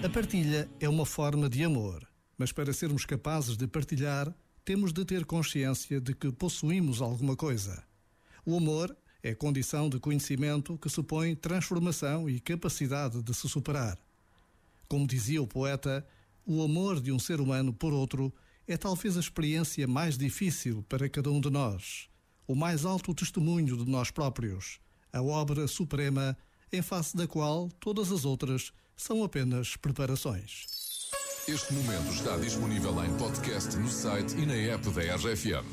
A partilha é uma forma de amor, mas para sermos capazes de partilhar, temos de ter consciência de que possuímos alguma coisa. O amor é condição de conhecimento que supõe transformação e capacidade de se superar. Como dizia o poeta, o amor de um ser humano por outro é talvez a experiência mais difícil para cada um de nós, o mais alto testemunho de nós próprios, a obra suprema em face da qual todas as outras são apenas preparações. Este momento está disponível em podcast no site e na app da RFM.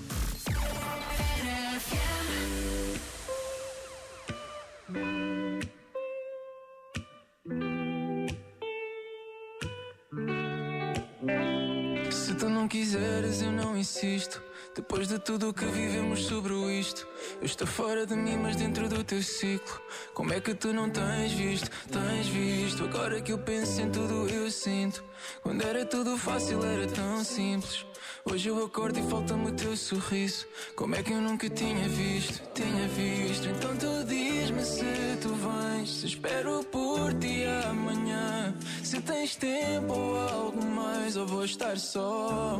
Se tu não quiseres, eu não insisto. Depois de tudo o que vivemos sobre isto, eu estou fora de mim, mas dentro do teu ciclo. Como é que tu não tens visto? Tens visto? Agora que eu penso em tudo, eu sinto. Quando era tudo fácil, era tão simples. Hoje eu acordo e falta-me o teu sorriso. Como é que eu nunca tinha visto? Tinha visto. Então tu diz-me se tu vens. Se espero por ti amanhã. Se tens tempo ou algo mais, ou vou estar só.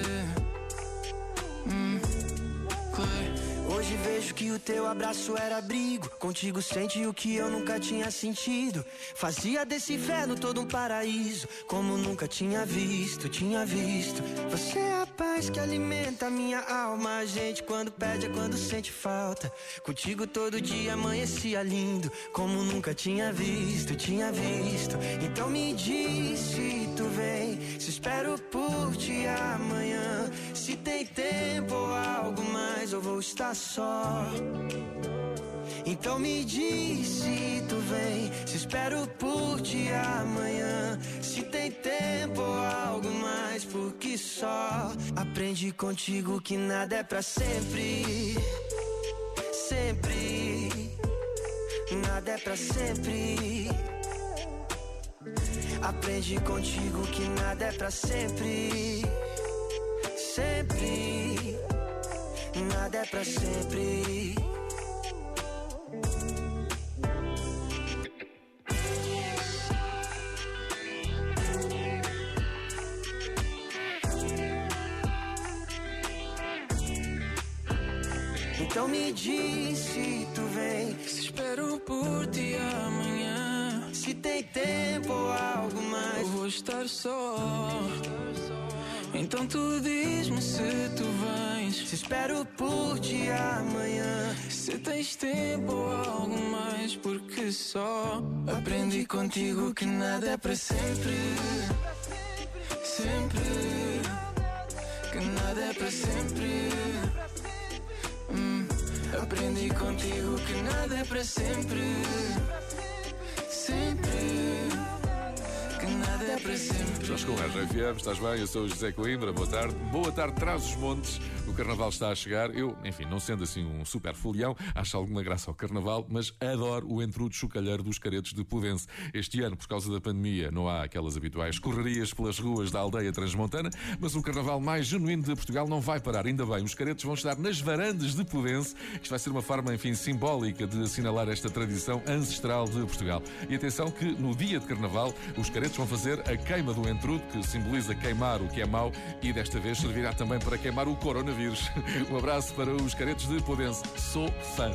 Vejo que o teu abraço era abrigo. Contigo sente o que eu nunca tinha sentido. Fazia desse inferno todo um paraíso. Como nunca tinha visto, tinha visto. Você é a paz que alimenta minha alma. A gente quando pede é quando sente falta. Contigo todo dia amanhecia lindo. Como nunca tinha visto, tinha visto. Então me diz se tu vem. Se espero por ti amanhã. Se tem tempo ou algo mais, eu vou estar só. Então me diz se tu vem, se espero por ti amanhã. Se tem tempo ou algo mais, porque só aprendi contigo que nada é para sempre. Sempre, nada é para sempre. Aprendi contigo que nada é para sempre. Sempre, nada é para sempre. Então me diz se tu vem. Se espero por ti amanhã. Se tem tempo ou algo mais. Eu vou estar só. Então tu diz-me se tu vens. Se espero por ti amanhã. Se tens tempo ou algo mais, porque só aprendi contigo que nada é para sempre. Sempre. Que nada é para sempre. Hum, aprendi contigo que nada é para sempre. A RFM, estás bem? Eu sou o José Coimbra, boa tarde. Boa tarde, traz os montes. O Carnaval está a chegar. Eu, enfim, não sendo assim um super folião, acho alguma graça ao Carnaval, mas adoro o entrudo chocalheiro dos caretos de Pudense. Este ano, por causa da pandemia, não há aquelas habituais correrias pelas ruas da aldeia transmontana, mas o Carnaval mais genuíno de Portugal não vai parar. Ainda bem, os caretos vão estar nas varandas de Pudense. Isto vai ser uma forma, enfim, simbólica de assinalar esta tradição ancestral de Portugal. E atenção que no dia de Carnaval, os caretos vão fazer a queima do entrudo, que simboliza queimar o que é mau, e desta vez servirá também para queimar o coronavírus. Um abraço para os caretos de Pudense. Sou fã.